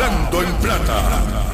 Hablando en plata.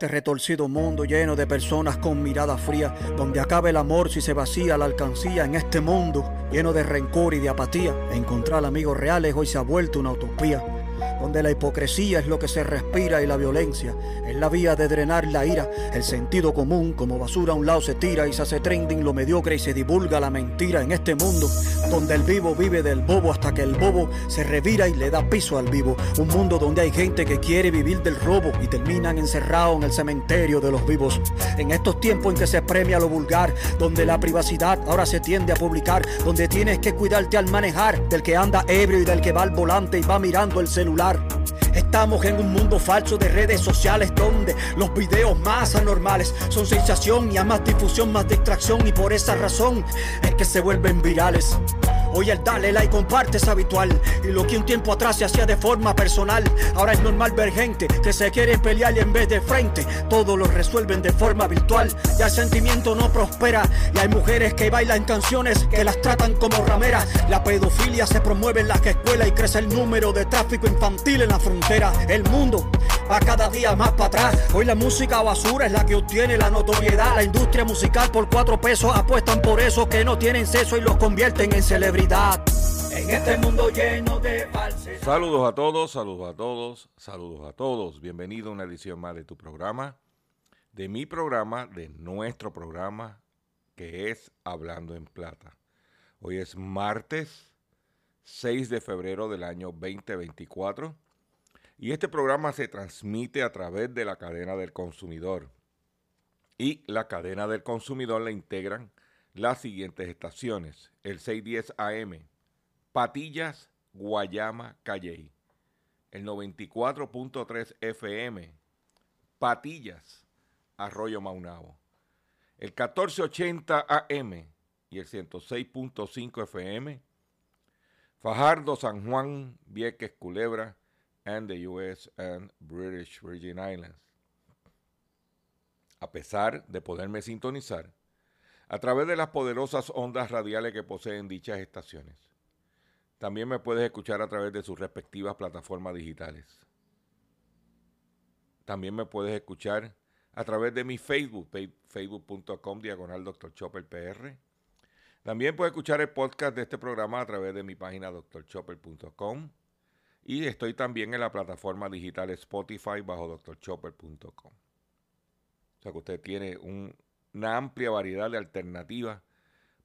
Este retorcido mundo lleno de personas con mirada fría, donde acaba el amor si se vacía la alcancía, en este mundo lleno de rencor y de apatía, encontrar amigos reales hoy se ha vuelto una utopía donde la hipocresía es lo que se respira y la violencia es la vía de drenar la ira. El sentido común como basura a un lado se tira y se hace trending lo mediocre y se divulga la mentira en este mundo donde el vivo vive del bobo hasta que el bobo se revira y le da piso al vivo. Un mundo donde hay gente que quiere vivir del robo y terminan encerrados en el cementerio de los vivos. En estos tiempos en que se premia lo vulgar, donde la privacidad ahora se tiende a publicar, donde tienes que cuidarte al manejar del que anda ebrio y del que va al volante y va mirando el celular Estamos en un mundo falso de redes sociales donde los videos más anormales son sensación y a más difusión, más distracción y por esa razón es que se vuelven virales. Hoy el dale like comparte es habitual y lo que un tiempo atrás se hacía de forma personal, ahora es normal ver gente que se quiere pelear y en vez de frente todo lo resuelven de forma virtual. Ya el sentimiento no prospera y hay mujeres que bailan canciones que las tratan como rameras. La pedofilia se promueve en las escuelas y crece el número de tráfico infantil en la frontera. El mundo va cada día más para atrás. Hoy la música basura es la que obtiene la notoriedad. La industria musical por cuatro pesos apuestan por eso que no tienen sexo y los convierten en celebridades en este mundo lleno de falsedad. Saludos a todos, saludos a todos, saludos a todos. Bienvenido a una edición más de tu programa, de mi programa, de nuestro programa, que es Hablando en Plata. Hoy es martes 6 de febrero del año 2024 y este programa se transmite a través de la cadena del consumidor. Y la cadena del consumidor la integran las siguientes estaciones. El 610 AM, Patillas, Guayama, Calley. El 94.3 FM, Patillas, Arroyo Maunabo. El 1480 AM y el 106.5 FM, Fajardo, San Juan, Vieques, Culebra, and the US and British Virgin Islands. A pesar de poderme sintonizar, a través de las poderosas ondas radiales que poseen dichas estaciones. También me puedes escuchar a través de sus respectivas plataformas digitales. También me puedes escuchar a través de mi Facebook, facebook.com diagonal Dr. Chopper PR. También puedes escuchar el podcast de este programa a través de mi página drchopper.com. Y estoy también en la plataforma digital Spotify bajo drchopper.com. O sea que usted tiene un una amplia variedad de alternativas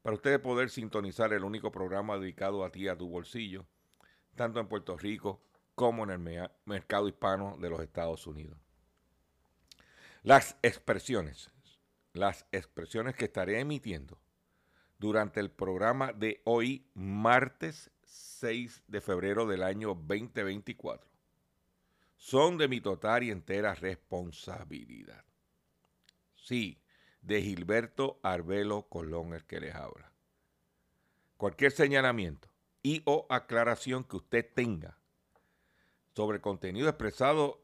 para ustedes poder sintonizar el único programa dedicado a ti, a tu bolsillo, tanto en Puerto Rico como en el mercado hispano de los Estados Unidos. Las expresiones, las expresiones que estaré emitiendo durante el programa de hoy, martes 6 de febrero del año 2024, son de mi total y entera responsabilidad. Sí, de Gilberto Arbelo Colón, el que les habla. Cualquier señalamiento y o aclaración que usted tenga sobre contenido expresado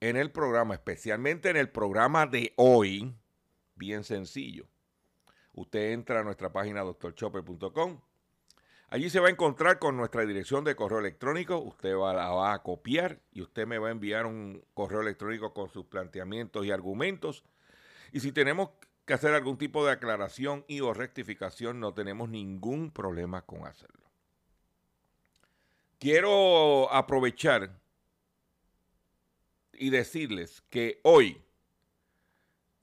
en el programa, especialmente en el programa de hoy, bien sencillo. Usted entra a nuestra página doctorchopper.com. Allí se va a encontrar con nuestra dirección de correo electrónico. Usted va, la va a copiar y usted me va a enviar un correo electrónico con sus planteamientos y argumentos. Y si tenemos que hacer algún tipo de aclaración y o rectificación, no tenemos ningún problema con hacerlo. Quiero aprovechar y decirles que hoy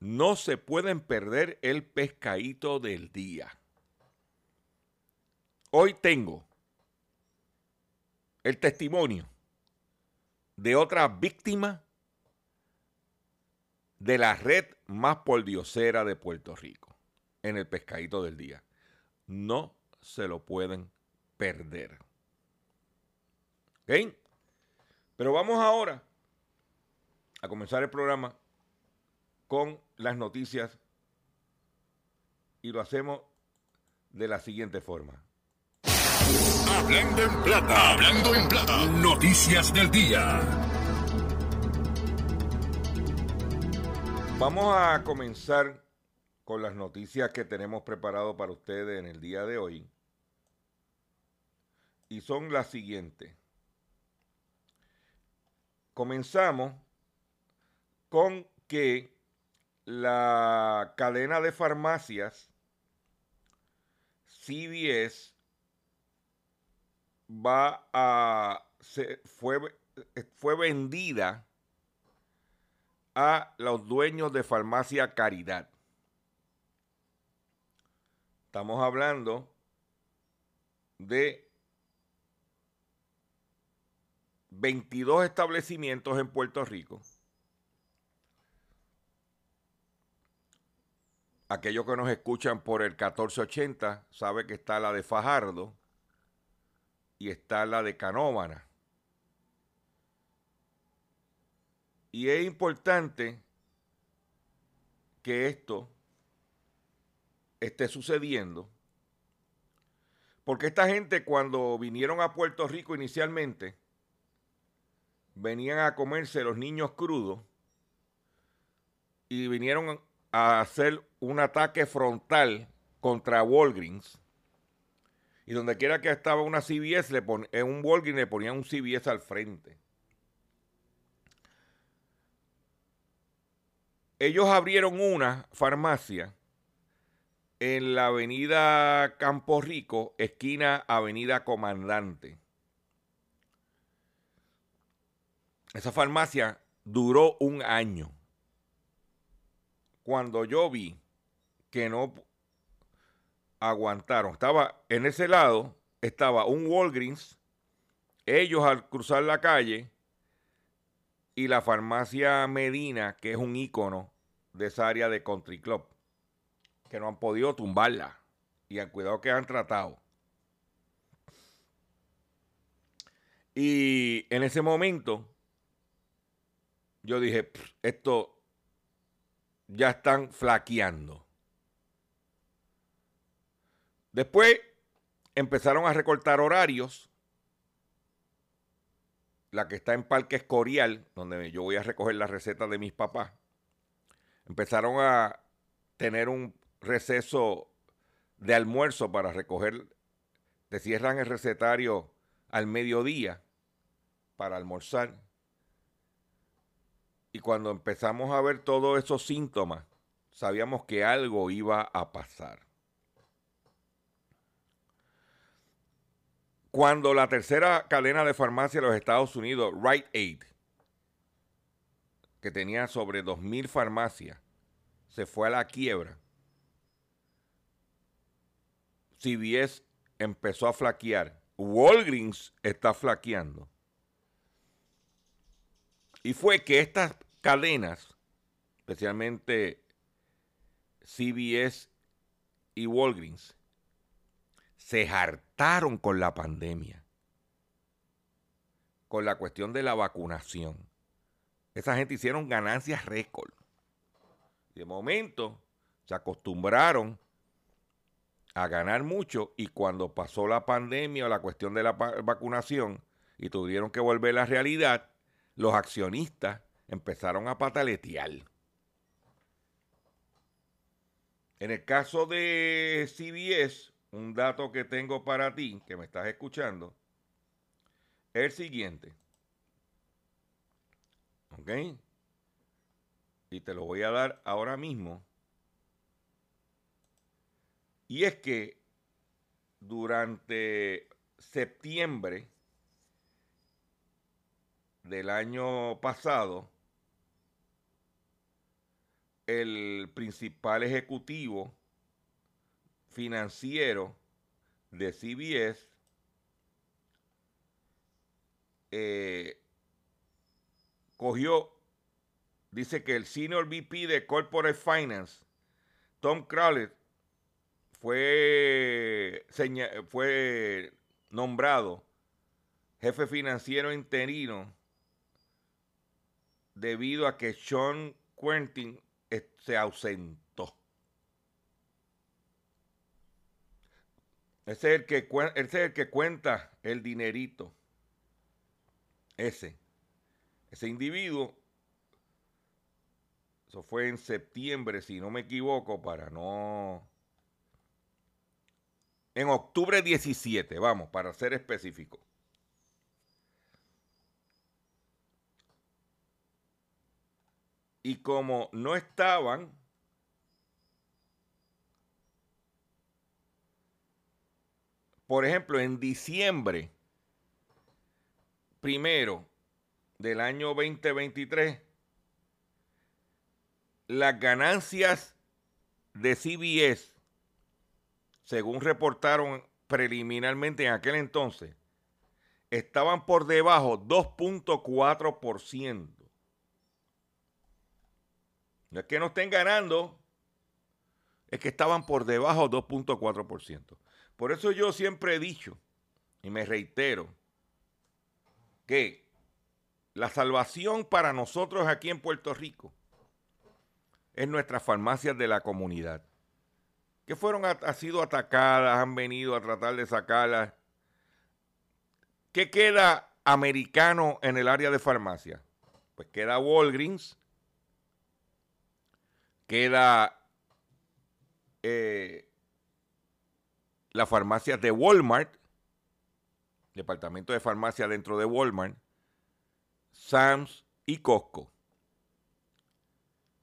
no se pueden perder el pescadito del día. Hoy tengo el testimonio de otra víctima de la red más poldiosera de Puerto Rico en el pescadito del día. No se lo pueden perder. ¿Ok? Pero vamos ahora a comenzar el programa con las noticias y lo hacemos de la siguiente forma. Hablando en plata, hablando en plata, noticias del día. Vamos a comenzar con las noticias que tenemos preparado para ustedes en el día de hoy. Y son las siguientes. Comenzamos con que la cadena de farmacias CVS va a fue, fue vendida a los dueños de farmacia Caridad. Estamos hablando de 22 establecimientos en Puerto Rico aquellos que nos escuchan por el 1480 sabe que está la de Fajardo y está la de Canóvana. Y es importante que esto esté sucediendo, porque esta gente cuando vinieron a Puerto Rico inicialmente, venían a comerse los niños crudos y vinieron a hacer un ataque frontal contra Walgreens. Y donde quiera que estaba una CBS, le en un Walgreens le ponían un CBS al frente. Ellos abrieron una farmacia en la avenida Campo Rico, esquina Avenida Comandante. Esa farmacia duró un año cuando yo vi que no aguantaron, estaba en ese lado, estaba un Walgreens, ellos al cruzar la calle y la farmacia Medina, que es un ícono de esa área de Country Club, que no han podido tumbarla y al cuidado que han tratado. Y en ese momento yo dije, esto ya están flaqueando. Después empezaron a recortar horarios. La que está en Parque Escorial, donde yo voy a recoger las recetas de mis papás, empezaron a tener un receso de almuerzo para recoger. Te cierran el recetario al mediodía para almorzar. Y cuando empezamos a ver todos esos síntomas, sabíamos que algo iba a pasar. Cuando la tercera cadena de farmacia de los Estados Unidos, Rite Aid, que tenía sobre 2.000 farmacias, se fue a la quiebra, CVS empezó a flaquear. Walgreens está flaqueando. Y fue que estas cadenas, especialmente CBS y Walgreens, se hartaron con la pandemia, con la cuestión de la vacunación. Esa gente hicieron ganancias récord. De momento se acostumbraron a ganar mucho y cuando pasó la pandemia o la cuestión de la vacunación y tuvieron que volver a la realidad, los accionistas empezaron a pataletear. En el caso de CBS, un dato que tengo para ti, que me estás escuchando, es el siguiente. ¿Ok? Y te lo voy a dar ahora mismo. Y es que durante septiembre del año pasado, el principal ejecutivo financiero de CBS eh, cogió, dice que el senior VP de Corporate Finance, Tom Crowley, fue, fue nombrado jefe financiero interino debido a que Sean Quentin se ausentó. Ese es el que, es el que cuenta el dinerito. Ese. Ese individuo. Eso fue en septiembre, si no me equivoco, para no... En octubre 17, vamos, para ser específico. Y como no estaban, por ejemplo, en diciembre primero del año 2023, las ganancias de CBS, según reportaron preliminarmente en aquel entonces, estaban por debajo 2.4%. No es que no estén ganando, es que estaban por debajo 2.4%. Por eso yo siempre he dicho, y me reitero, que la salvación para nosotros aquí en Puerto Rico es nuestras farmacias de la comunidad, que fueron, ha sido atacadas, han venido a tratar de sacarlas. ¿Qué queda americano en el área de farmacia? Pues queda Walgreens, queda eh, la farmacia de Walmart, departamento de farmacia dentro de Walmart, Sam's y Costco.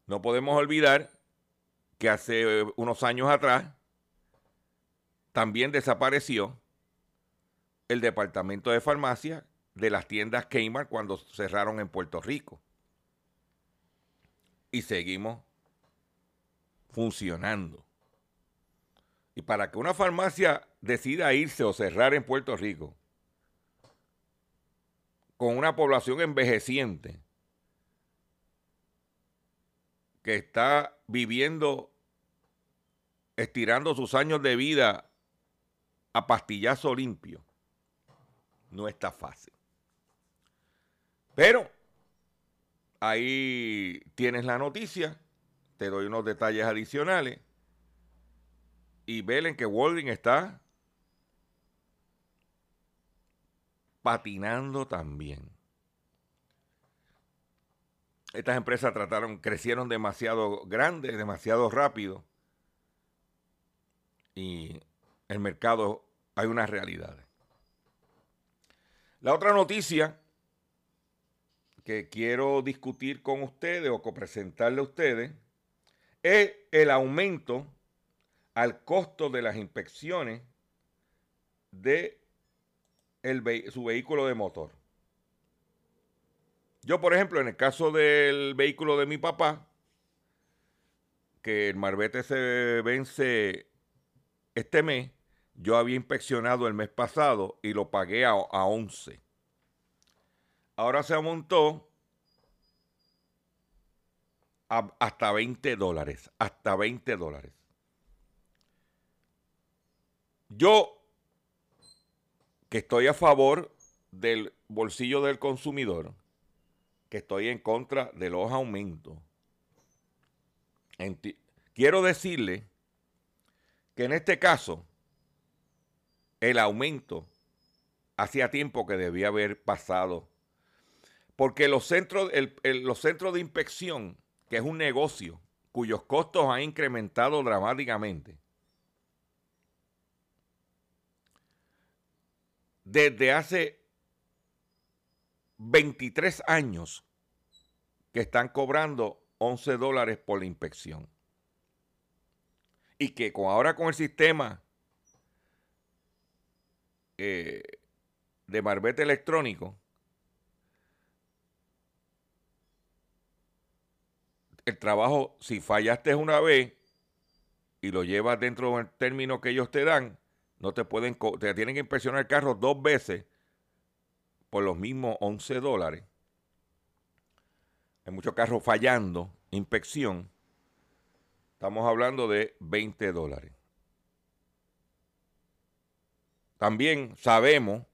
No podemos olvidar que hace unos años atrás también desapareció el departamento de farmacia de las tiendas Kmart cuando cerraron en Puerto Rico. Y seguimos funcionando. Y para que una farmacia decida irse o cerrar en Puerto Rico con una población envejeciente que está viviendo, estirando sus años de vida a pastillazo limpio, no está fácil. Pero ahí tienes la noticia te doy unos detalles adicionales. Y velen que Walgreens está patinando también. Estas empresas trataron, crecieron demasiado grandes, demasiado rápido. Y el mercado hay unas realidades. La otra noticia que quiero discutir con ustedes o presentarle a ustedes es el aumento al costo de las inspecciones de su vehículo de motor. Yo, por ejemplo, en el caso del vehículo de mi papá, que el marbete se vence este mes, yo había inspeccionado el mes pasado y lo pagué a, a 11. Ahora se aumentó hasta 20 dólares, hasta 20 dólares. Yo, que estoy a favor del bolsillo del consumidor, que estoy en contra de los aumentos, quiero decirle que en este caso, el aumento hacía tiempo que debía haber pasado, porque los centros, los centros de inspección que es un negocio cuyos costos han incrementado dramáticamente, desde hace 23 años que están cobrando 11 dólares por la inspección. Y que con, ahora con el sistema eh, de marbete electrónico, el trabajo, si fallaste una vez y lo llevas dentro del término que ellos te dan, no te pueden, te tienen que inspeccionar el carro dos veces por los mismos 11 dólares. Hay muchos carros fallando, inspección. Estamos hablando de 20 dólares. También sabemos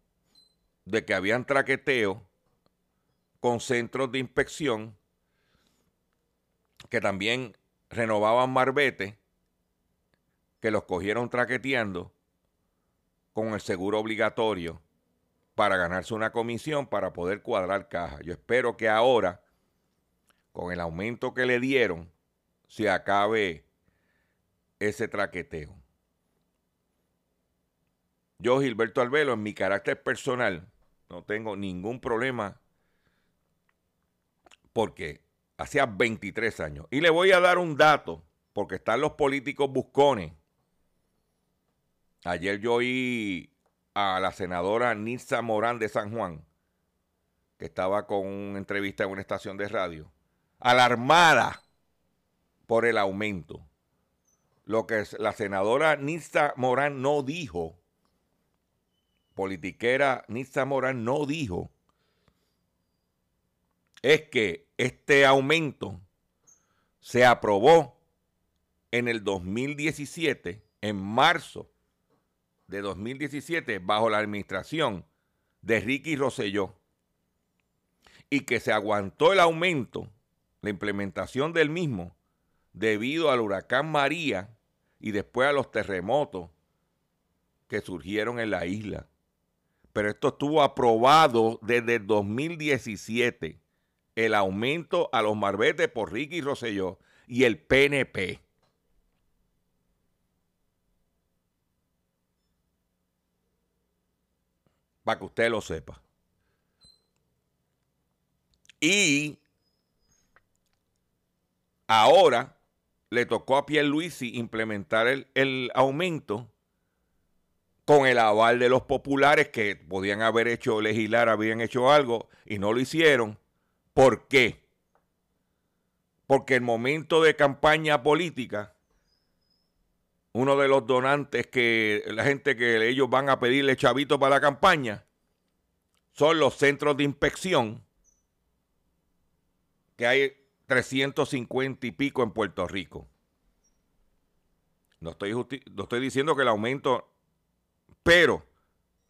de que habían traqueteos con centros de inspección que también renovaban marbete, que los cogieron traqueteando con el seguro obligatorio para ganarse una comisión para poder cuadrar caja. Yo espero que ahora, con el aumento que le dieron, se acabe ese traqueteo. Yo, Gilberto Albelo, en mi carácter personal, no tengo ningún problema porque hacía 23 años. Y le voy a dar un dato, porque están los políticos buscones. Ayer yo oí a la senadora Nilsa Morán de San Juan, que estaba con una entrevista en una estación de radio, alarmada por el aumento. Lo que la senadora Nilsa Morán no dijo, politiquera Nilsa Morán no dijo, es que este aumento se aprobó en el 2017, en marzo de 2017, bajo la administración de Ricky Rosselló, y que se aguantó el aumento, la implementación del mismo, debido al huracán María y después a los terremotos que surgieron en la isla. Pero esto estuvo aprobado desde el 2017 el aumento a los marbetes por Ricky Rosselló y el PNP. Para que usted lo sepa. Y ahora le tocó a Pierluisi implementar el, el aumento con el aval de los populares que podían haber hecho legislar, habían hecho algo y no lo hicieron ¿Por qué? Porque en momento de campaña política, uno de los donantes que la gente que ellos van a pedirle chavito para la campaña son los centros de inspección, que hay 350 y pico en Puerto Rico. No estoy, no estoy diciendo que el aumento, pero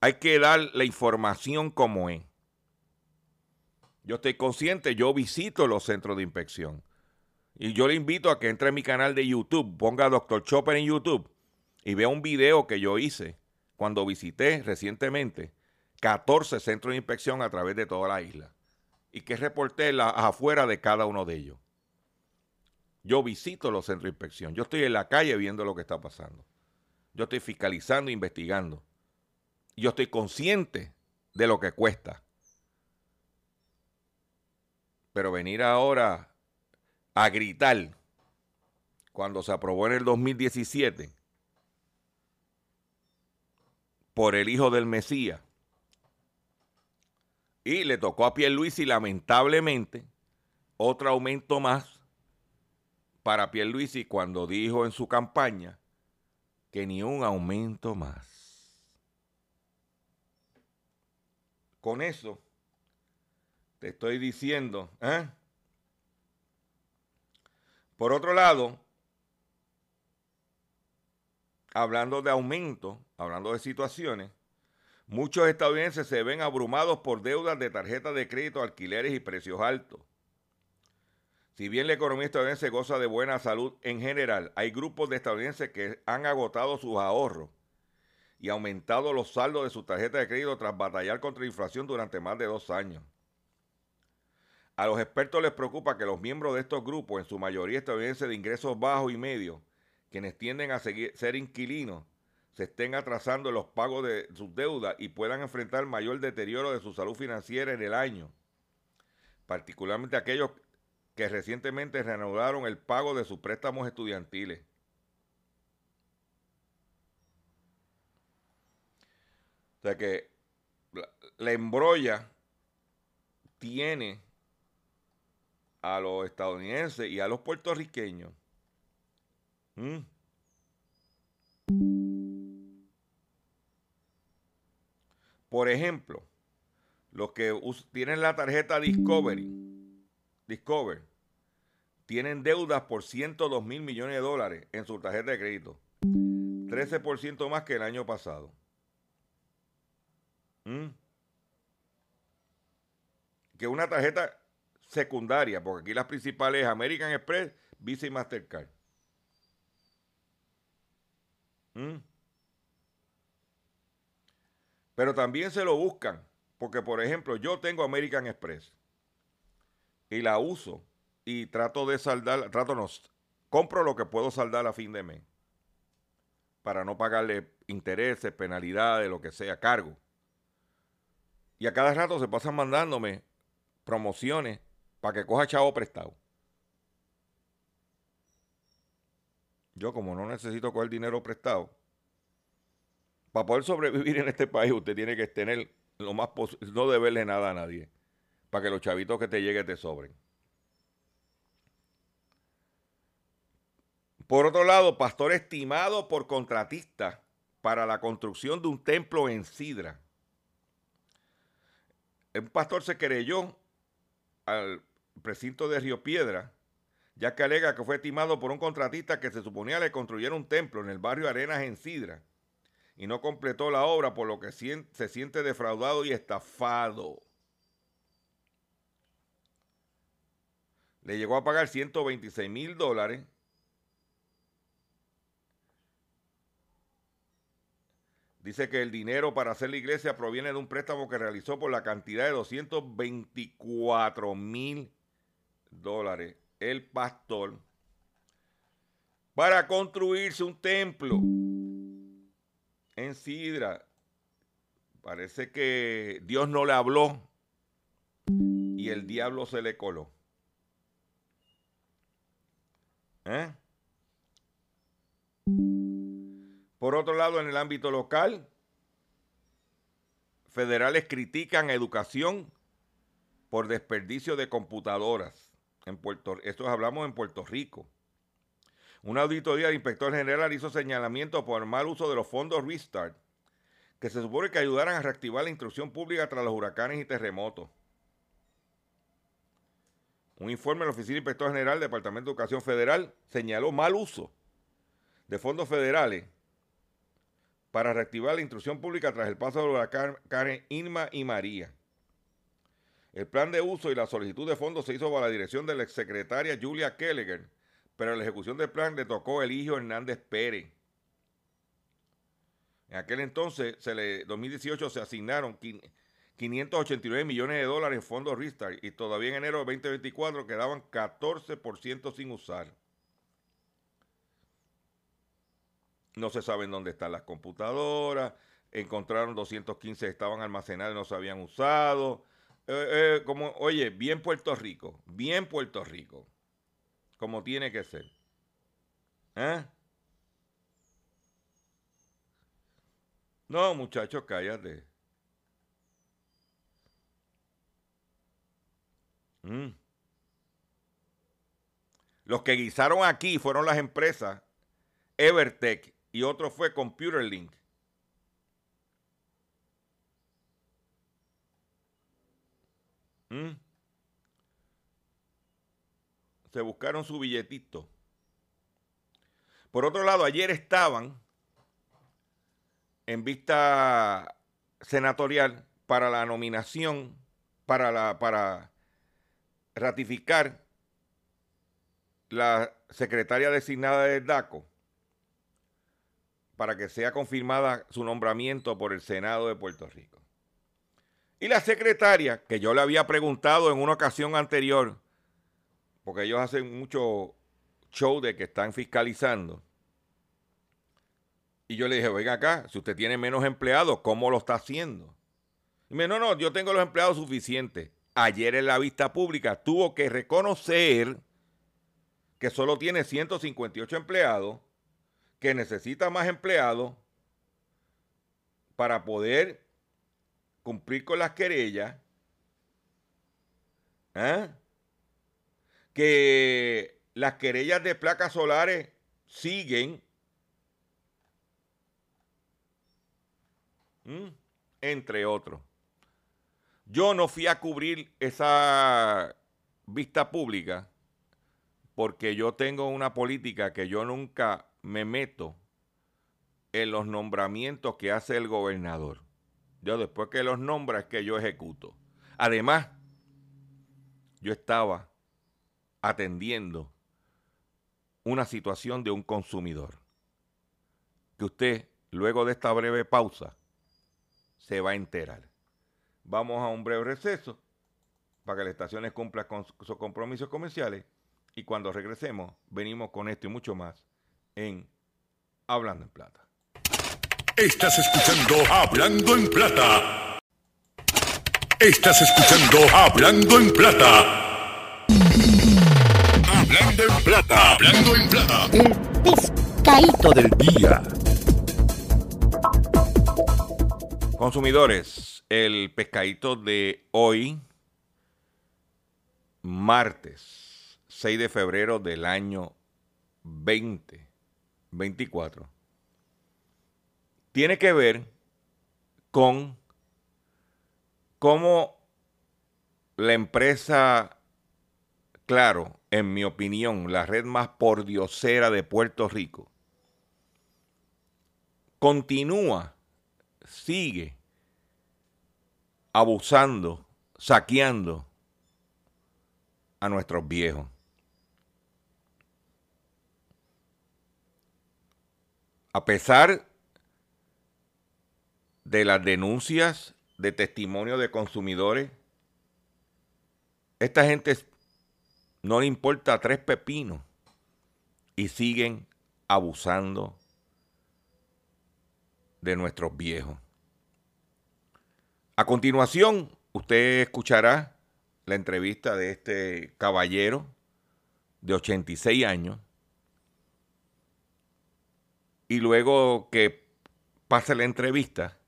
hay que dar la información como es. Yo estoy consciente, yo visito los centros de inspección. Y yo le invito a que entre en mi canal de YouTube, ponga Dr. Chopper en YouTube y vea un video que yo hice cuando visité recientemente 14 centros de inspección a través de toda la isla. Y que reporté las afuera de cada uno de ellos. Yo visito los centros de inspección. Yo estoy en la calle viendo lo que está pasando. Yo estoy fiscalizando, investigando. Yo estoy consciente de lo que cuesta. Pero venir ahora a gritar cuando se aprobó en el 2017 por el hijo del Mesías y le tocó a Pierluisi lamentablemente otro aumento más para Pierluisi cuando dijo en su campaña que ni un aumento más. Con eso te estoy diciendo. ¿eh? Por otro lado, hablando de aumento, hablando de situaciones, muchos estadounidenses se ven abrumados por deudas de tarjetas de crédito, alquileres y precios altos. Si bien la economía estadounidense goza de buena salud en general, hay grupos de estadounidenses que han agotado sus ahorros y aumentado los saldos de sus tarjetas de crédito tras batallar contra la inflación durante más de dos años. A los expertos les preocupa que los miembros de estos grupos, en su mayoría estadounidenses de ingresos bajos y medios, quienes tienden a ser inquilinos, se estén atrasando los pagos de sus deudas y puedan enfrentar mayor deterioro de su salud financiera en el año, particularmente aquellos que recientemente reanudaron el pago de sus préstamos estudiantiles. O sea que la, la embrolla tiene a los estadounidenses y a los puertorriqueños. ¿Mm? Por ejemplo, los que tienen la tarjeta Discovery, Discover, tienen deudas por 102 mil millones de dólares en su tarjeta de crédito. 13% más que el año pasado. ¿Mm? Que una tarjeta secundaria, porque aquí las principales American Express, Visa y Mastercard. ¿Mm? Pero también se lo buscan, porque por ejemplo yo tengo American Express y la uso y trato de saldar, trato no, compro lo que puedo saldar a fin de mes para no pagarle intereses, penalidades, lo que sea, cargo. Y a cada rato se pasan mandándome promociones para que coja chavo prestado. Yo como no necesito coger dinero prestado, para poder sobrevivir en este país usted tiene que tener lo más posible, no deberle nada a nadie, para que los chavitos que te lleguen te sobren. Por otro lado, pastor estimado por contratista para la construcción de un templo en Sidra. Un pastor se querelló al precinto de Río Piedra, ya que alega que fue estimado por un contratista que se suponía le construyera un templo en el barrio Arenas en Sidra y no completó la obra, por lo que se siente defraudado y estafado. Le llegó a pagar 126 mil dólares Dice que el dinero para hacer la iglesia proviene de un préstamo que realizó por la cantidad de 224 mil dólares el pastor para construirse un templo en Sidra. Parece que Dios no le habló y el diablo se le coló. ¿Eh? Por otro lado, en el ámbito local, federales critican educación por desperdicio de computadoras. En esto hablamos en Puerto Rico. Una auditoría del inspector general hizo señalamiento por mal uso de los fondos Restart, que se supone que ayudaran a reactivar la instrucción pública tras los huracanes y terremotos. Un informe de la Oficina del Inspector General del Departamento de Educación Federal señaló mal uso de fondos federales para reactivar la instrucción pública tras el paso de los huracanes Irma y María. El plan de uso y la solicitud de fondos se hizo bajo la dirección de la exsecretaria Julia Kelleger, pero la ejecución del plan le tocó el hijo Hernández Pérez. En aquel entonces, se le, 2018, se asignaron 589 millones de dólares en fondos Restart y todavía en enero de 2024 quedaban 14% sin usar. No se saben dónde están las computadoras. Encontraron 215 que estaban almacenadas y no se habían usado. Eh, eh, como, oye, bien Puerto Rico, bien Puerto Rico, como tiene que ser. ¿Eh? No, muchachos, cállate. Mm. Los que guisaron aquí fueron las empresas Evertech y otro fue ComputerLink. ¿Mm? Se buscaron su billetito. Por otro lado, ayer estaban en vista senatorial para la nominación, para, la, para ratificar la secretaria designada del DACO para que sea confirmada su nombramiento por el Senado de Puerto Rico. Y la secretaria, que yo le había preguntado en una ocasión anterior, porque ellos hacen mucho show de que están fiscalizando, y yo le dije, venga acá, si usted tiene menos empleados, ¿cómo lo está haciendo? Y me no, no, yo tengo los empleados suficientes. Ayer en la vista pública tuvo que reconocer que solo tiene 158 empleados que necesita más empleados para poder cumplir con las querellas. ¿eh? que las querellas de placas solares siguen, entre otros. Yo no fui a cubrir esa vista pública porque yo tengo una política que yo nunca me meto en los nombramientos que hace el gobernador. Yo después que los nombra es que yo ejecuto. Además, yo estaba atendiendo una situación de un consumidor. Que usted, luego de esta breve pausa, se va a enterar. Vamos a un breve receso para que las estaciones cumplan con sus compromisos comerciales y cuando regresemos venimos con esto y mucho más en Hablando en Plata. Estás escuchando Hablando en Plata. Estás escuchando Hablando en Plata. Hablando en Plata. Hablando en Plata. El pescadito del día. Consumidores, el pescadito de hoy, martes 6 de febrero del año 2024 tiene que ver con cómo la empresa, claro, en mi opinión, la red más pordiosera de Puerto Rico, continúa, sigue abusando, saqueando a nuestros viejos. A pesar de las denuncias de testimonio de consumidores. Esta gente no le importa tres pepinos y siguen abusando de nuestros viejos. A continuación, usted escuchará la entrevista de este caballero de 86 años y luego que pase la entrevista,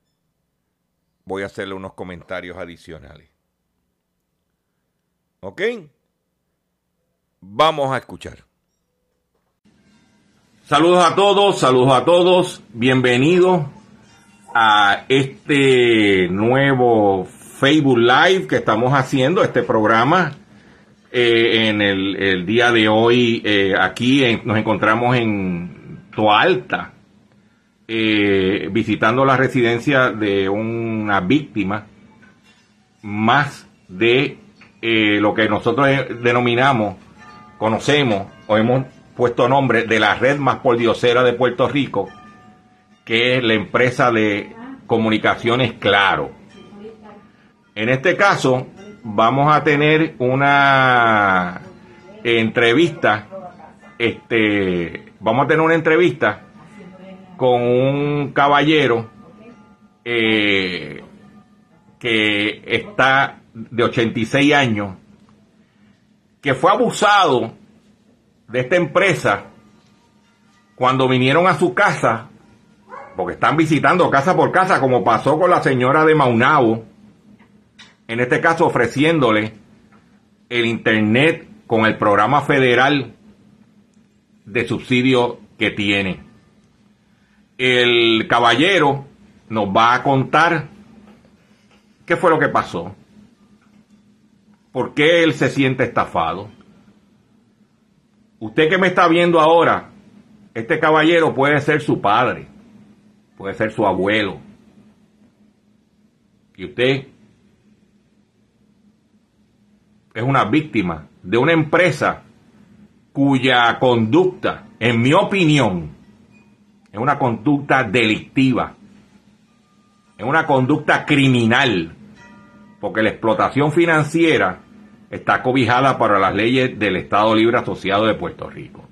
voy a hacerle unos comentarios adicionales. ¿Ok? Vamos a escuchar. Saludos a todos, saludos a todos, bienvenidos a este nuevo Facebook Live que estamos haciendo, este programa. Eh, en el, día de hoy, eh, aquí nos encontramos en Toalta, eh, visitando la residencia de una víctima más de eh, lo que nosotros denominamos, conocemos o hemos puesto nombre de la red más pordiosera de Puerto Rico, que es la empresa de comunicaciones Claro. En este caso, vamos a tener una entrevista, este, vamos a tener una entrevista con un caballero eh, que está de 86 años, que fue abusado de esta empresa cuando vinieron a su casa, porque están visitando casa por casa, como pasó con la señora de Maunao, en este caso ofreciéndole el Internet con el programa federal de subsidio que tiene el caballero nos va a contar qué fue lo que pasó, por qué él se siente estafado. Usted que me está viendo ahora, este caballero puede ser su padre, puede ser su abuelo. Y usted es una víctima de una empresa cuya conducta, en mi opinión, es una conducta delictiva, es una conducta criminal, porque la explotación financiera está cobijada para las leyes del Estado Libre Asociado de Puerto Rico.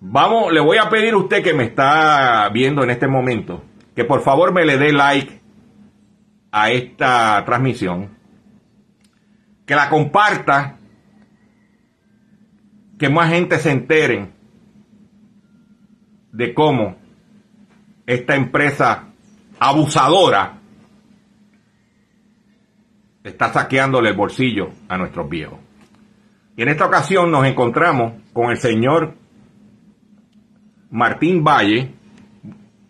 Vamos, le voy a pedir a usted que me está viendo en este momento, que por favor me le dé like a esta transmisión, que la comparta, que más gente se entere de cómo esta empresa abusadora está saqueándole el bolsillo a nuestros viejos. Y en esta ocasión nos encontramos con el señor Martín Valle.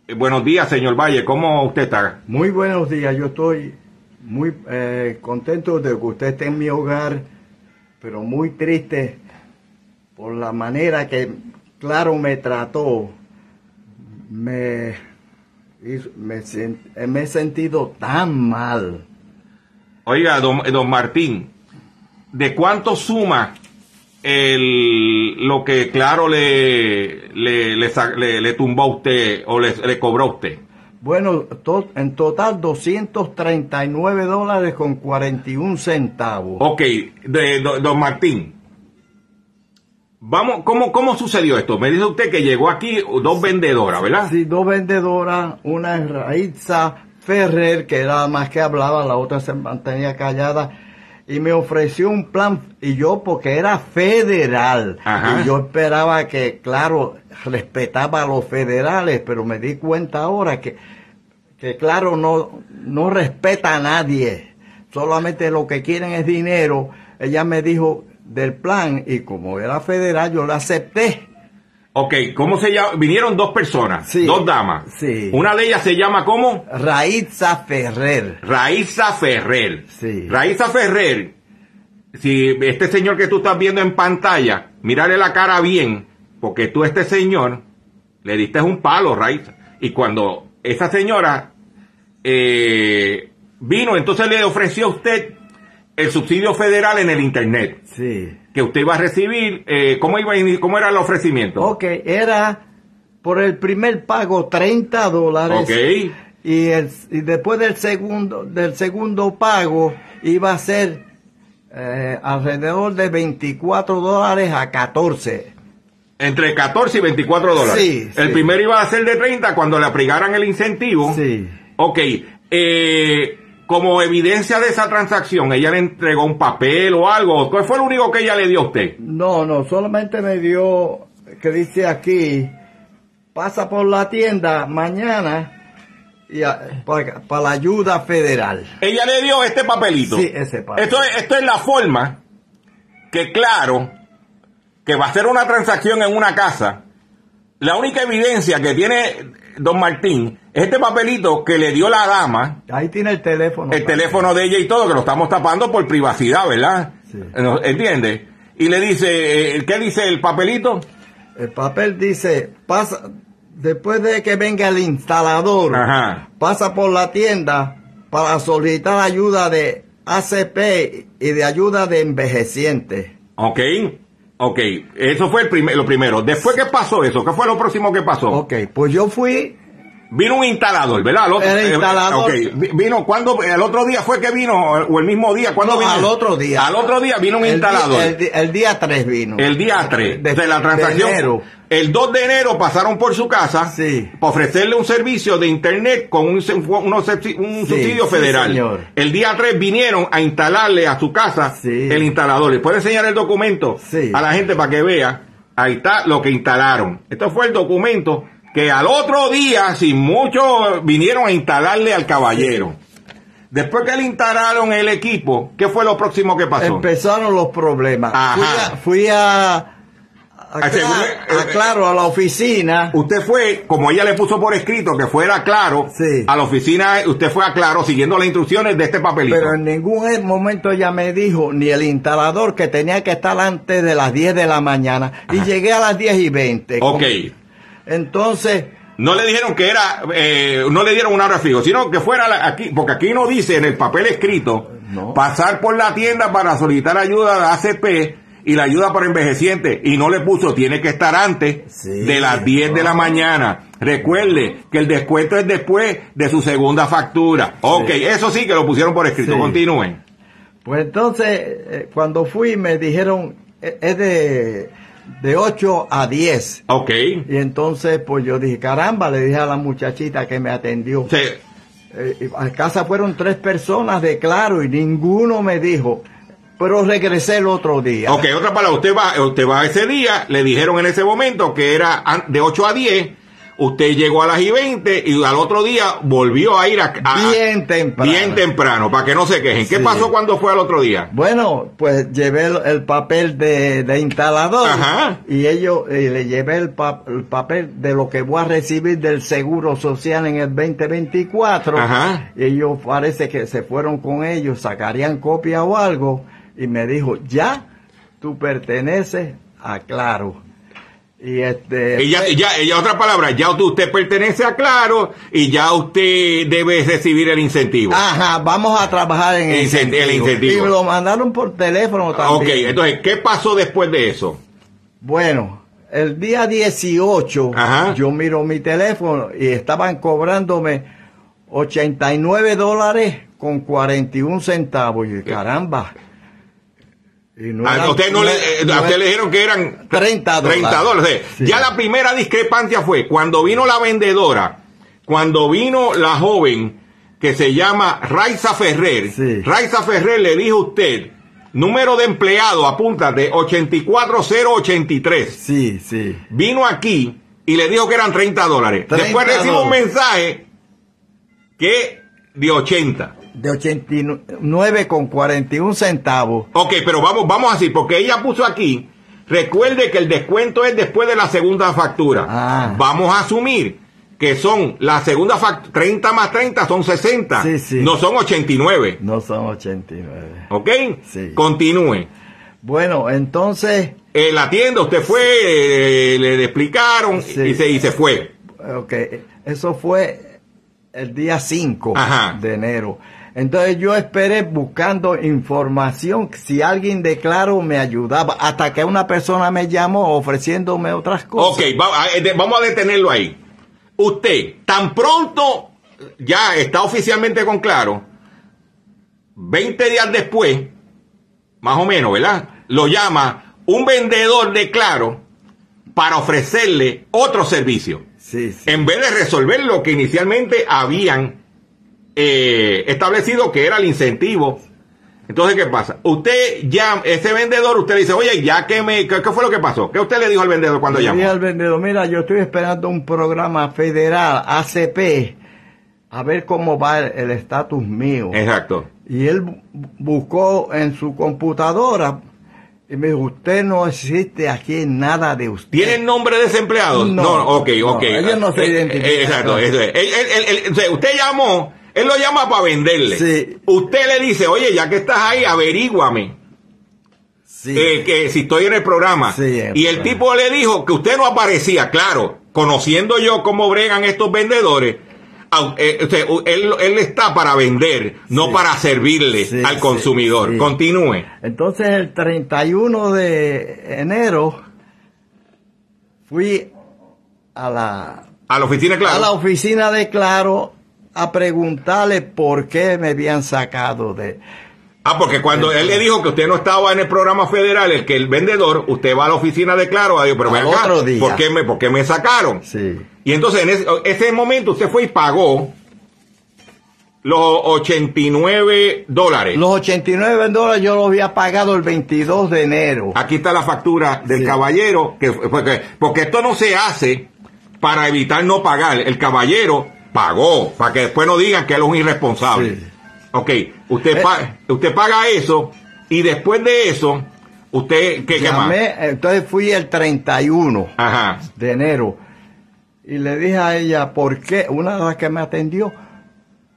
Eh, buenos días, señor Valle. ¿Cómo usted está? Muy buenos días. Yo estoy muy eh, contento de que usted esté en mi hogar, pero muy triste por la manera que, claro, me trató. Me, me, sen- me he sentido tan mal. Oiga, don, don Martín, ¿de cuánto suma el, lo que Claro le, le, le, le- le tumbó a usted o le, cobró a usted? Bueno, to- en total 239 dólares con 41 centavos. Ok, de, do- don Martín. Vamos, ¿cómo, ¿cómo sucedió esto? Me dice usted que llegó aquí dos vendedoras, ¿verdad? Sí, dos vendedoras, una es Raitza Ferrer, que era más que hablaba, la otra se mantenía callada, y me ofreció un plan, y yo porque era federal, Ajá. y yo esperaba que, claro, respetaba a los federales, pero me di cuenta ahora que, que claro, no, no respeta a nadie, solamente lo que quieren es dinero. Ella me dijo del plan, y como era federal, yo la acepté. Ok, ¿cómo se llama? Vinieron dos personas, Sí. dos damas. Sí. Una de ellas se llama ¿cómo? Raitza Ferrer. Raiza Ferrer. Sí. Raiza Ferrer, si este señor que tú estás viendo en pantalla, mírale la cara bien, porque tú a este señor le diste un palo, Raiza. Y cuando esa señora eh, vino, entonces le ofreció a usted el subsidio federal en el Internet, Sí. que usted iba a recibir, eh, ¿cómo, iba, a- ¿cómo era el ofrecimiento? Ok, era por el primer pago 30 dólares. Ok. Y, el- y después del segundo, del segundo pago iba a ser eh, alrededor de 24 dólares a 14. Entre 14 y 24 dólares. Sí, El sí. primero iba a ser de 30 cuando le aplicaran el incentivo. Sí. Ok, eh, como evidencia de esa transacción, ella le entregó un papel o algo. ¿Cuál fue lo único que ella le dio a usted? No, no, solamente me dio, que dice aquí, pasa por la tienda mañana y a- para, para la ayuda federal. Ella le dio este papelito. Sí, ese papel. Esto es, esto es la forma que, claro, que va a ser una transacción en una casa. La única evidencia que tiene don Martín es este papelito que le dio la dama Ahí tiene el teléfono. el teléfono de ella y todo, que lo estamos tapando por privacidad, ¿verdad? Sí. ¿No? ¿Entiende? Y le dice, eh, ¿qué dice el papelito? El papel dice, pasa, después de que venga el instalador, Ajá. pasa por la tienda para solicitar ayuda de ACP y de ayuda de envejecientes. Ok, ok, eso fue el lo primero. Después, ¿qué pasó eso? ¿Qué fue lo próximo que pasó? Ok, pues yo fui, Vino un instalador, ¿verdad? Al otro- El eh, instalador. ok, vi- vino, cuando El otro día fue que vino, o el mismo día, ¿cuándo No, vino? al otro día. Al otro día vino un el, instalador. día- el día 3 vino. El día 3 de, De- la transacción. de enero. El 2 de enero pasaron por su casa Sí. para ofrecerle un servicio de internet con un, unos un Sí, subsidio sí, federal. señor. El día 3 vinieron a instalarle a su casa el instalador. ¿Le puede enseñar el documento Sí. a la gente para que vea? Ahí está lo que instalaron. Esto fue el documento que al otro día, sin mucho, vinieron a instalarle al caballero. Después que le instalaron el equipo, ¿qué fue lo próximo que pasó? Empezaron los problemas. Ajá. Fui a, fui a, a, Ah, eh, claro, a la oficina. Usted fue, como ella le puso por escrito que fuera claro, Sí. a la oficina, usted fue a claro siguiendo las instrucciones de este papelito. Pero en ningún momento ella me dijo, ni el instalador, que tenía que estar antes de las 10 de la mañana. Y llegué a las 10 y 20. ok. Entonces, No le dijeron que era, eh, no le dieron una hora fijo, sino que fuera la- aquí, porque aquí no dice en el papel escrito, No. pasar por la tienda para solicitar ayuda de ACP y la ayuda para envejecientes. Y no le puso, tiene que estar antes Sí. de las 10 de la mañana. Recuerde que el descuento es después de su segunda factura. Ok, eso sí que lo pusieron por escrito. Sí. Continúen. pues entonces, eh, cuando fui me dijeron, eh, es de, de 8 a 10. Ok. Y entonces, pues yo dije, caramba, le dije a la muchachita que me atendió. Se- Eh, a casa fueron tres personas de claro y ninguno me dijo, pero regresé el otro día. Ok, otra palabra, usted va, usted va ese día, le dijeron en ese momento que era de 8 a 10, usted llegó a las y 20 y al otro día volvió a ir a, a- Bien temprano. bien temprano, para que no se quejen. ¿Qué pasó cuando fue al otro día? Bueno, pues llevé el, el papel de, de instalador Ajá. y ellos y le llevé el, pa- el papel de lo que voy a recibir del Seguro Social en el 2024. Ajá. Y ellos parece que se fueron con ellos, sacarían copia o algo y me dijo, ya, tú perteneces a Claro. Y este... Y ya, ya, otra palabra, ya usted pertenece a Claro y ya usted debe recibir el incentivo. Ajá, vamos a trabajar en El incen- el incentivo. Y me lo mandaron por teléfono ok, también. entonces, ¿qué pasó después de eso? Bueno, el día 18 Ajá. yo miro mi teléfono y estaban cobrándome 89 dólares con 41 centavos. Y yo, caramba. Y no A eran- usted, no le, eh, no a usted le dijeron que eran 30 dólares. 30 dólares. Sí. Ya la primera discrepancia fue cuando vino la vendedora, cuando vino la joven que se llama Raiza Ferrer. Sí. Raiza Ferrer le dijo a usted, número de empleado, apúntate, 84083. Sí, sí. Vino aquí y le dijo que eran 30 dólares. 30 Después recibo un mensaje que de 80. De 89 con 41 centavos. Ok, pero vamos, vamos así, porque ella puso aquí, recuerde que el descuento es después de la segunda factura. Ah. Vamos a asumir que son la segunda factura, 30 más 30 son 60, Sí, sí. no son 89. No son 89. ¿Ok? Sí. Continúe. Bueno, entonces, En la tienda usted fue, eh, le, le explicaron Sí. y, se, y se fue. ok, eso fue el día 5 Ajá. de enero. Entonces yo esperé buscando información, si alguien de Claro me ayudaba, hasta que una persona me llamó ofreciéndome otras cosas. Ok, va- a- de- vamos a detenerlo ahí. Usted, tan pronto ya está oficialmente con Claro, 20 días después, más o menos, ¿verdad? Lo llama un vendedor de Claro para ofrecerle otro servicio. Sí, sí. En vez de resolver lo que inicialmente habían eh, establecido que era el incentivo. Entonces, ¿qué pasa? Usted llama, ese vendedor, usted le dice, oye, ya que me, ¿qué, fue lo que pasó? ¿Qué usted le dijo al vendedor cuando Le llamó? dije al vendedor, mira, yo estoy esperando un programa federal, ACP, a ver cómo va el estatus mío. Exacto. Y él bu- buscó en su computadora y me dijo, usted no existe aquí nada de usted. ¿Tiene el nombre de ese empleado? No. ok, No, ok. ellos no se Eh, eh, identifican. Exacto, eso es. Él- él- él- él- o sea, usted llamó, él lo llama para venderle. Sí. Usted le dice, oye, ya que estás ahí, averíguame. Sí. eh, que si estoy en el programa. Sí, el y el programa. tipo le dijo que usted no aparecía, claro, conociendo yo cómo bregan estos vendedores. eh, él, él está para vender, no para servirle al consumidor. Continúe. Entonces el 31 de enero fui a la, A la oficina, claro. a la oficina de Claro a preguntarle por qué me habían sacado de... Ah, porque cuando él le dijo que usted no estaba en el programa federal, el que el vendedor, usted va a la oficina de Claro, adiós, pero Al ven acá, otro día. ¿por qué me, por qué me sacaron? Sí. Y entonces en ese, ese momento usted fue y pagó los 89 dólares. Los 89 dólares yo los había pagado el 22 de enero. Aquí está la factura del Sí. caballero, que, porque, porque esto no se hace para evitar no pagar. El caballero pagó, para que después no digan que él es un irresponsable. Sí. Ok, usted, Eh, pa- usted paga eso y después de eso, usted, ¿qué, qué más? Llamé, entonces fui el 31 Ajá. de enero y le dije a ella, ¿por qué? Una de las que me atendió,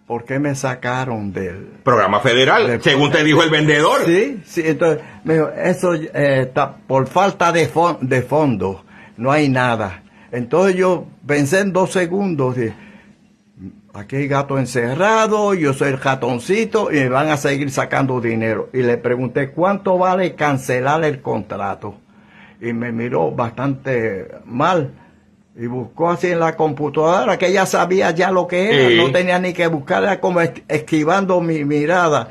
¿por qué me sacaron del... Programa federal, De- según te dijo el vendedor. Sí, sí, entonces me dijo, eso eh, está por falta de, fon- de fondos, no hay nada. Entonces yo pensé en dos segundos, dije, aquí hay gato encerrado, yo soy el ratoncito y me van a seguir sacando dinero. Y le pregunté, ¿cuánto vale cancelar el contrato? Y me miró bastante mal. Y buscó así en la computadora, que ella sabía ya lo que era, Sí. no tenía ni que buscar, era como es- esquivando mi mirada.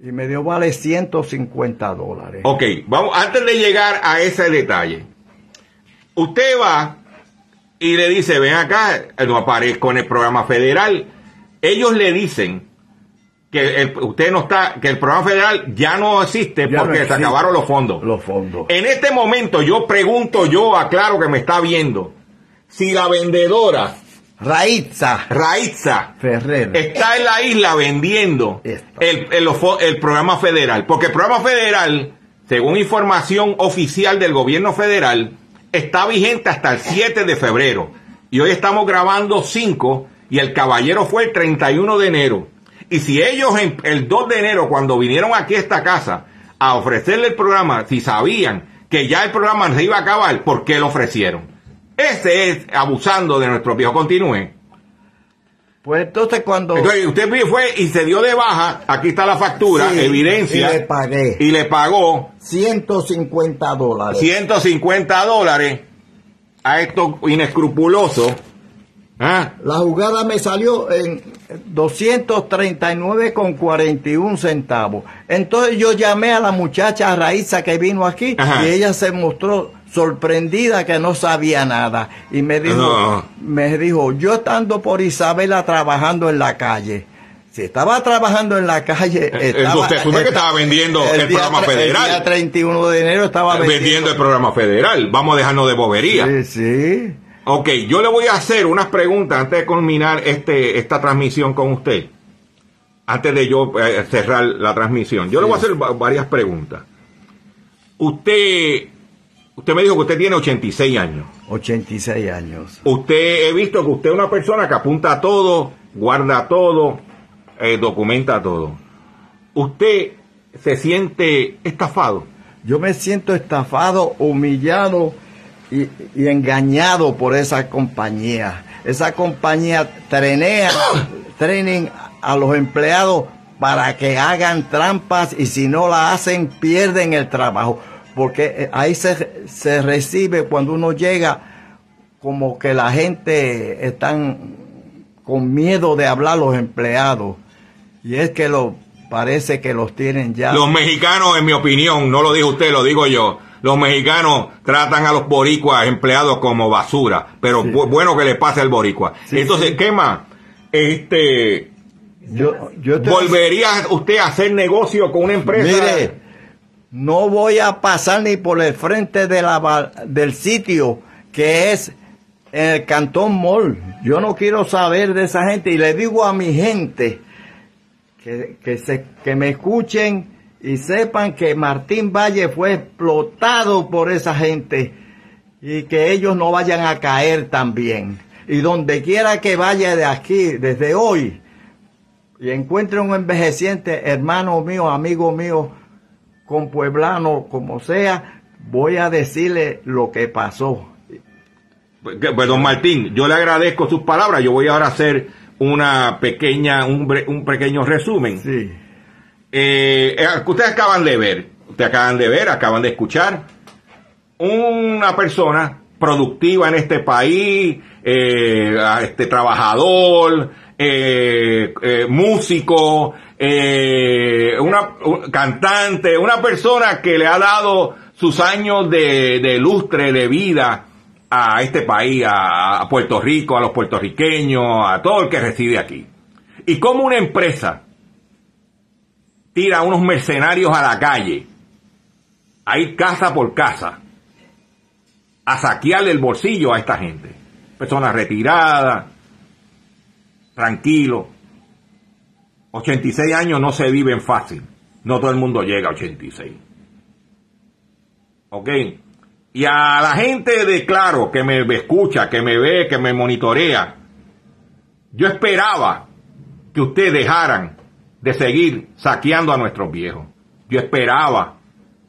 Y me dio vale 150 dólares. Ok, vamos, antes de llegar a ese detalle, usted va y le dice, ven acá, eh, no aparezco en el programa federal. Ellos le dicen que el- usted no está, que el programa federal ya no existe Ya no porque se acabaron los fondos. Los fondos. En este momento yo pregunto yo, aclaro que me está viendo, si la vendedora Raitza Raitza Ferrer. está en la isla vendiendo el, el, el programa federal. Porque el programa federal, según información oficial del gobierno federal, está vigente hasta el 7 de febrero. Y hoy estamos grabando 5 y el caballero fue el 31 de enero. Y si ellos el 2 de enero, cuando vinieron aquí a esta casa a ofrecerle el programa, si sabían que ya el programa se iba a acabar, ¿por qué lo ofrecieron? Ese es abusando de nuestro viejo. Continúe. Pues entonces cuando... Entonces, usted fue y se dio de baja, aquí está la factura, Sí, evidencia. y le pagué. Y le pagó 150 dólares. 150 dólares a estos inescrupulosos. ¿Ah? La jugada me salió en 239,41 centavos. Entonces yo llamé a la muchacha Raiza que vino aquí Ajá. y ella se mostró sorprendida que no sabía nada y me dijo, No. me dijo, yo estando por Isabela trabajando en la calle. Si estaba trabajando en la calle, Eh, estaba, usted que estaba vendiendo el programa federal. El día 31 de enero estaba Vendiendo el programa federal. Vamos a dejarnos de bobería. Sí, sí. Ok, yo le voy a hacer unas preguntas antes de culminar este, esta transmisión con usted. Antes de yo eh, cerrar la transmisión. Yo le voy a hacer va- varias preguntas. Usted, usted me dijo que usted tiene 86 años. 86 años. Usted, he visto que usted es una persona que apunta a todo, guarda todo, eh, documenta todo. Usted se siente estafado. Yo me siento estafado, humillado y, y engañado por esa compañía. Esa compañía trenea, trenen a los empleados para que hagan trampas y si no la hacen pierden el trabajo. Porque eh, ahí se, se recibe cuando uno llega como que la gente están con miedo de hablar los empleados. Y es que lo parece que los tienen ya. Los mexicanos, en mi opinión, no lo dijo usted, lo digo yo. Los mexicanos tratan a los boricuas empleados como basura, pero bu- bueno que le pase al boricua. Sí, Entonces, sí. ¿qué más? Este, Yo, yo ¿volvería usted a hacer negocio con una empresa? Mire, no voy a pasar ni por el frente del sitio que es en el Cantón Mall. Yo no quiero saber de esa gente y le digo a mi gente que, que, se, que me escuchen y sepan que Martín Valle fue explotado por esa gente y que ellos no vayan a caer también. Y donde quiera que vaya de aquí, desde hoy, y encuentre un envejeciente, hermano mío, amigo mío, con pueblano, como sea, voy a decirle lo que pasó. Pues, pues, don Martín, yo le agradezco sus palabras. Yo voy ahora a hacer una pequeña, un, un pequeño resumen. Sí. Eh, eh, ustedes acaban de ver, ustedes acaban de ver, acaban de escuchar, una persona productiva en este país, eh, este trabajador, eh, músico, eh, una un cantante, una persona que le ha dado sus años de, de lustre, de vida a este país, a, Puerto Rico, a los puertorriqueños, a todo el que reside aquí. Y como una empresa tira a unos mercenarios a la calle, a ir casa por casa, a saquearle el bolsillo a esta gente. Personas retiradas, tranquilos. 86 años no se viven fácil. No todo el mundo llega a 86. ¿Ok? Y a la gente de Claro que me escucha, que me ve, que me monitorea, yo esperaba que ustedes dejaran de seguir saqueando a nuestros viejos. Yo esperaba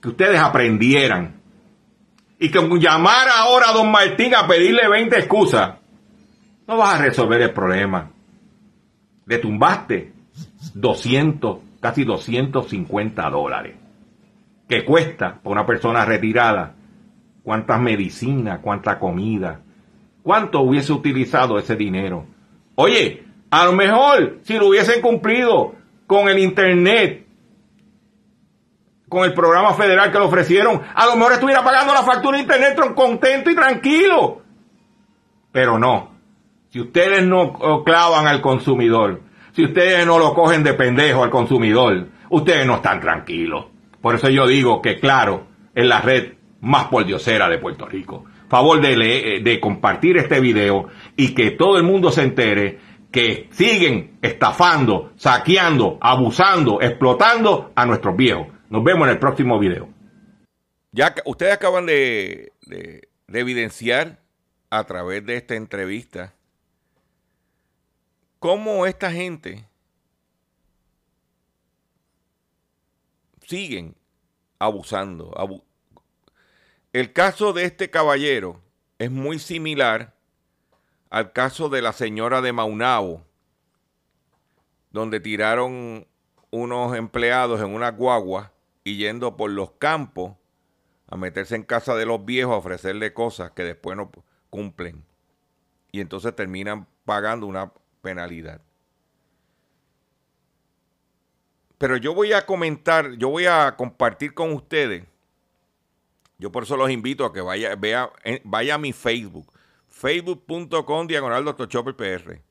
que ustedes aprendieran y que llamar ahora a don Martín a pedirle 20 excusas, no vas a resolver el problema. Le tumbaste 200, casi 250 dólares, que cuesta para una persona retirada cuántas medicinas, cuánta comida, cuánto hubiese utilizado ese dinero. Oye, a lo mejor si lo hubiesen cumplido con el internet, con el programa federal que le ofrecieron, a lo mejor estuviera pagando la factura de internet contento y tranquilo. Pero no. Si ustedes no clavan al consumidor, si ustedes no lo cogen de pendejo al consumidor, ustedes no están tranquilos. Por eso yo digo que claro, es la red más pordiosera de Puerto Rico. favor de, de compartir este video y que todo el mundo se entere que siguen estafando, saqueando, abusando, explotando a nuestros viejos. Nos vemos en el próximo video. Ya ustedes acaban de, evidenciar a través de esta entrevista cómo esta gente siguen abusando. el caso de este caballero es muy similar al caso de la señora de Maunao, donde tiraron unos empleados en una guagua y yendo por los campos a meterse en casa de los viejos a ofrecerle cosas que después no cumplen. Y entonces terminan pagando una penalidad. Pero yo voy a comentar, yo voy a compartir con ustedes. Yo por eso los invito a que vaya, vea, vaya a mi Facebook facebook.com diagonal. Chopper PR.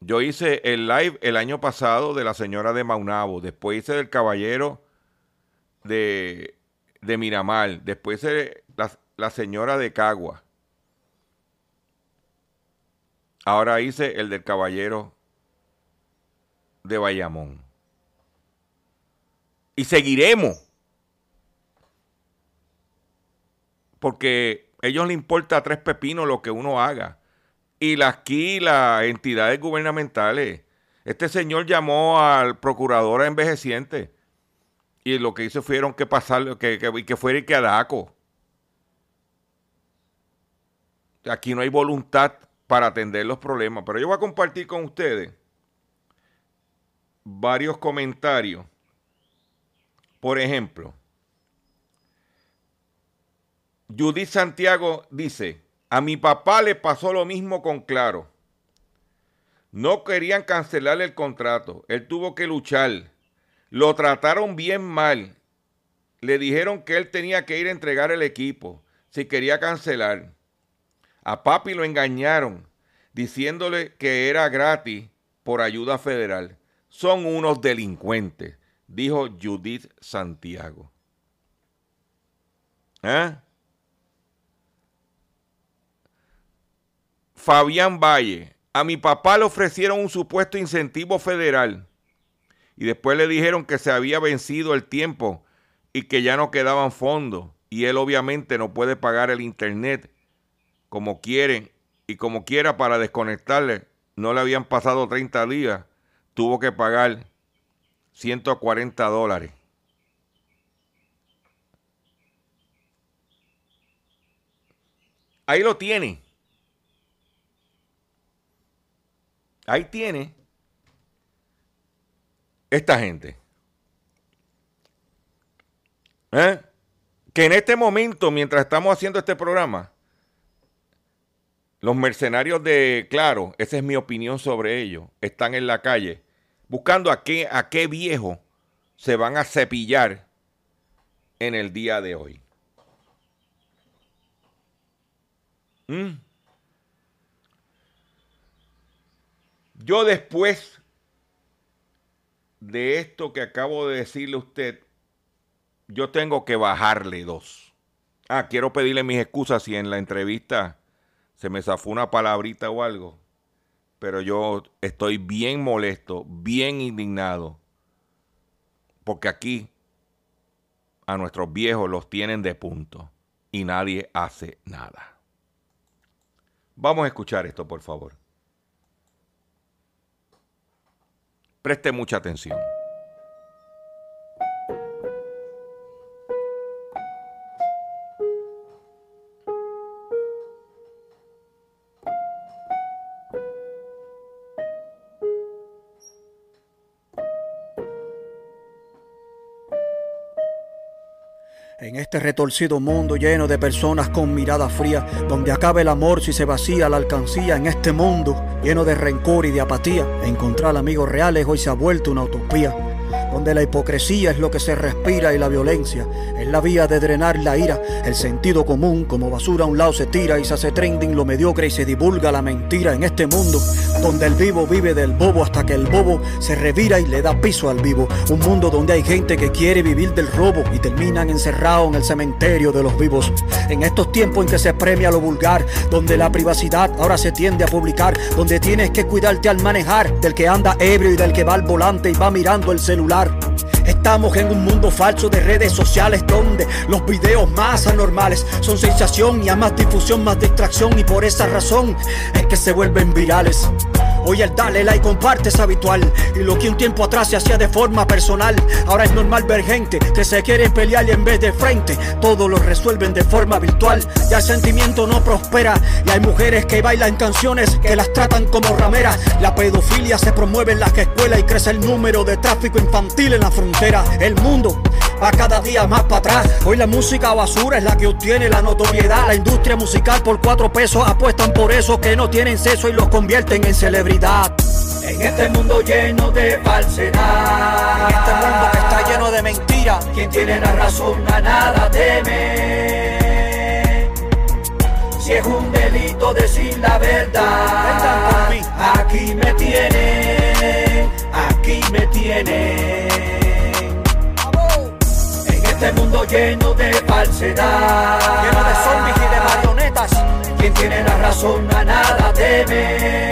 Yo hice el live el año pasado de la señora de Maunabo, después hice del caballero de, de Miramar, después hice la señora de Cagua. Ahora hice el del caballero de Bayamón. Y seguiremos porque a ellos les importa tres pepinos lo que uno haga. Y aquí las entidades gubernamentales, este señor llamó al procurador envejeciente y lo que hizo fueron que pasarlo, que, que, que fuera y que. Aquí no hay voluntad para atender los problemas, pero yo voy a compartir con ustedes varios comentarios. Por ejemplo, Judith Santiago dice, a mi papá le pasó lo mismo con Claro. No querían cancelarle el contrato. Él tuvo que luchar. Lo trataron bien mal. Le dijeron que él tenía que ir a entregar el equipo si quería cancelar. A papi lo engañaron diciéndole que era gratis por ayuda federal. Son unos delincuentes, dijo Judith Santiago. ¿Eh? Fabián Valle. A mi papá le ofrecieron un supuesto incentivo federal y después le dijeron que se había vencido el tiempo y que ya no quedaban fondos y él obviamente no puede pagar el internet como quieren y como quiera para desconectarle. No le habían pasado 30 días, tuvo que pagar 140 dólares. Ahí lo tiene. Ahí tiene esta gente. ¿Eh? Que en este momento, mientras estamos haciendo este programa, los mercenarios de Claro, esa es mi opinión sobre ellos, están en la calle buscando a qué, a qué viejo se van a cepillar en el día de hoy. ¿Mm? Yo después de esto que acabo de decirle a usted, yo tengo que bajarle dos. Ah, quiero pedirle mis excusas si en la entrevista se me zafó una palabrita o algo. Pero yo estoy bien molesto, bien indignado. Porque aquí a nuestros viejos los tienen de punto y nadie hace nada. Vamos a escuchar esto, por favor. Preste mucha atención. Este retorcido mundo lleno de personas con mirada fría, donde acaba el amor si se vacía la alcancía en este mundo lleno de rencor y de apatía, encontrar amigos reales hoy se ha vuelto una utopía, donde la hipocresía es lo que se respira y la violencia es la vía de drenar la ira, el sentido común como basura a un lado se tira y se hace trending lo mediocre y se divulga la mentira en este mundo donde el vivo vive del bobo hasta que el bobo se revira y le da piso al vivo. Un mundo donde hay gente que quiere vivir del robo y terminan encerrados en el cementerio de los vivos. En estos tiempos en que se premia lo vulgar, donde la privacidad ahora se tiende a publicar, donde tienes que cuidarte al manejar del que anda ebrio y del que va al volante y va mirando el celular. Estamos en un mundo falso de redes sociales donde los videos más anormales son sensación y a más difusión, más distracción y por esa razón es que se vuelven virales. Hoy el dale like comparte es habitual y lo que un tiempo atrás se hacía de forma personal, ahora es normal ver gente que se quiere pelear y en vez de frente todo lo resuelven de forma virtual. Ya el sentimiento no prospera y hay mujeres que bailan canciones que las tratan como rameras. La pedofilia se promueve en las escuelas y crece el número de tráfico infantil en la frontera. El mundo va cada día más para atrás. Hoy la música basura es la que obtiene la notoriedad. La industria musical por cuatro pesos apuestan por eso que no tienen sexo y los convierten en celebridad. En este mundo lleno de falsedad. En este mundo que está lleno de mentiras. Quien tiene la razón a nada teme. Si es un delito decir la verdad. Aquí me tiene. Aquí me tiene. Este mundo lleno de falsedad. Lleno de zombies y de marionetas. Quien tiene la razón a nada teme.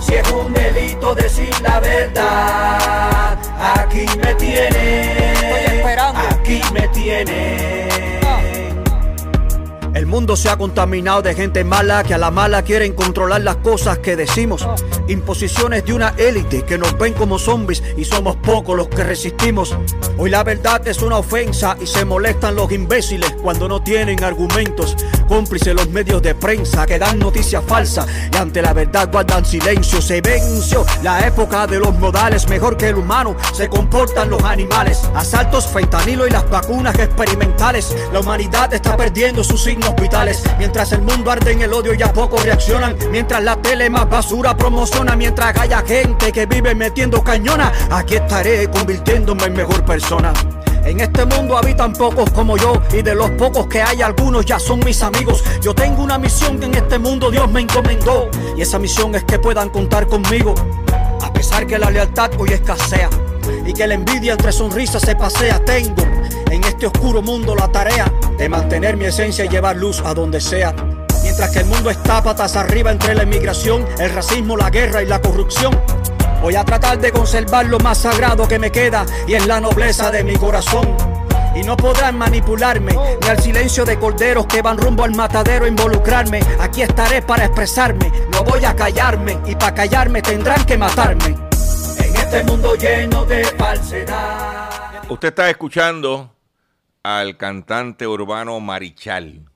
Si es un delito decir la verdad, aquí me tiene. Estoy esperando. Aquí me tiene. El mundo se ha contaminado de gente mala que a la mala quieren controlar las cosas que decimos. Imposiciones de una élite que nos ven como zombies y somos pocos los que resistimos. Hoy la verdad es una ofensa y se molestan los imbéciles cuando no tienen argumentos. Cómplices los medios de prensa que dan noticias falsas y ante la verdad guardan silencio. Se venció la época de los modales, mejor que el humano se comportan los animales. Asaltos, fentanilo y las vacunas experimentales. La humanidad está perdiendo sus signos Mientras el mundo arde en el odio y a poco reaccionan. Mientras la tele más basura promociona. Mientras haya gente que vive metiendo cañona. Aquí estaré convirtiéndome en mejor persona. En este mundo habitan pocos como yo y de los pocos que hay algunos ya son mis amigos. Yo tengo una misión que en este mundo Dios me encomendó y esa misión es que puedan contar conmigo. A pesar que la lealtad hoy escasea y que la envidia entre sonrisas se pasea, tengo en este oscuro mundo la tarea de mantener mi esencia y llevar luz a donde sea. Mientras que el mundo está patas arriba entre la inmigración, el racismo, la guerra y la corrupción. Voy a tratar de conservar lo más sagrado que me queda y es la nobleza de mi corazón. Y no podrán manipularme, ni al silencio de corderos que van rumbo al matadero a involucrarme. Aquí estaré para expresarme, no voy a callarme, y para callarme tendrán que matarme. Este mundo lleno de falsedad. Usted está escuchando al cantante urbano Marichal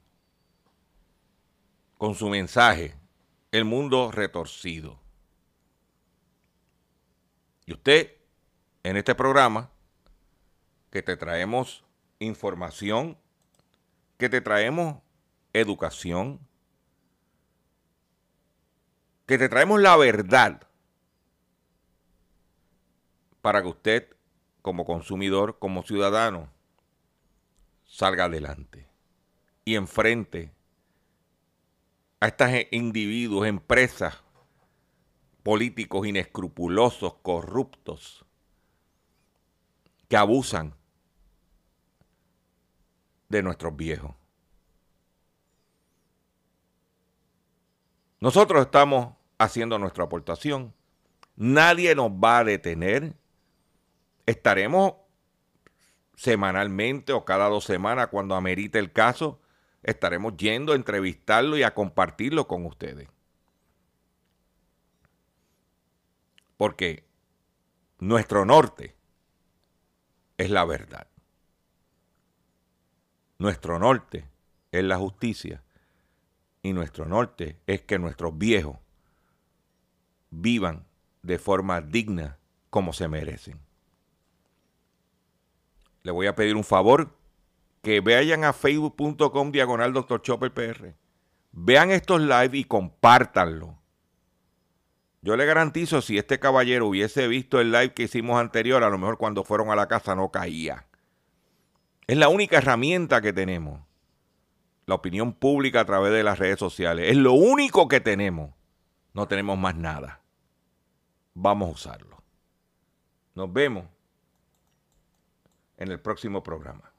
con su mensaje, El mundo retorcido. Y usted, en este programa, que te traemos información, que te traemos educación, que te traemos la verdad para que usted, como consumidor, como ciudadano, salga adelante y enfrente a estos individuos, empresas, políticos inescrupulosos, corruptos, que abusan de nuestros viejos. Nosotros estamos haciendo nuestra aportación. Nadie nos va a detener. Estaremos semanalmente o cada dos semanas cuando amerite el caso. Estaremos yendo a entrevistarlo y a compartirlo con ustedes. Porque nuestro norte es la verdad. Nuestro norte es la justicia. Y nuestro norte es que nuestros viejos vivan de forma digna como se merecen. Le voy a pedir un favor, que vayan a facebook.com diagonal Dr. Chopper PR. Vean estos live y compártanlo. Yo le garantizo, si este caballero hubiese visto el live que hicimos anterior, a lo mejor cuando fueron a la casa no caía. Es la única herramienta que tenemos. La opinión pública a través de las redes sociales. Es lo único que tenemos no tenemos más nada. Vamos a usarlo. Nos vemos en el próximo programa.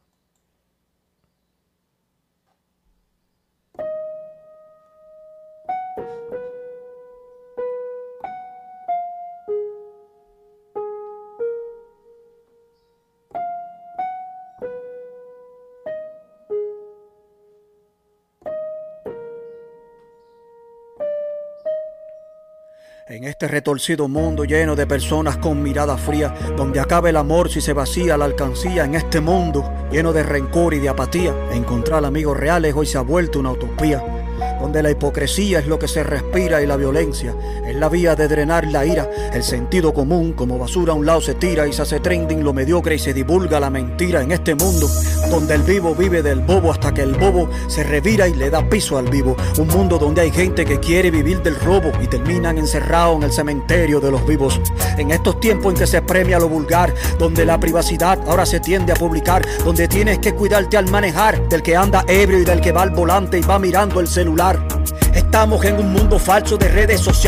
Este retorcido mundo lleno de personas con mirada fría, donde acaba el amor si se vacía la alcancía, en este mundo lleno de rencor y de apatía, encontrar amigos reales hoy se ha vuelto una utopía donde la hipocresía es lo que se respira y la violencia es la vía de drenar la ira. El sentido común como basura a un lado se tira y se hace trending lo mediocre y se divulga la mentira en este mundo donde el vivo vive del bobo hasta que el bobo se revira y le da piso al vivo. Un mundo donde hay gente que quiere vivir del robo y terminan encerrados en el cementerio de los vivos. En estos tiempos en que se premia lo vulgar, donde la privacidad ahora se tiende a publicar, donde tienes que cuidarte al manejar del que anda ebrio y del que va al volante y va mirando el celular. Estamos en un mundo falso de redes sociales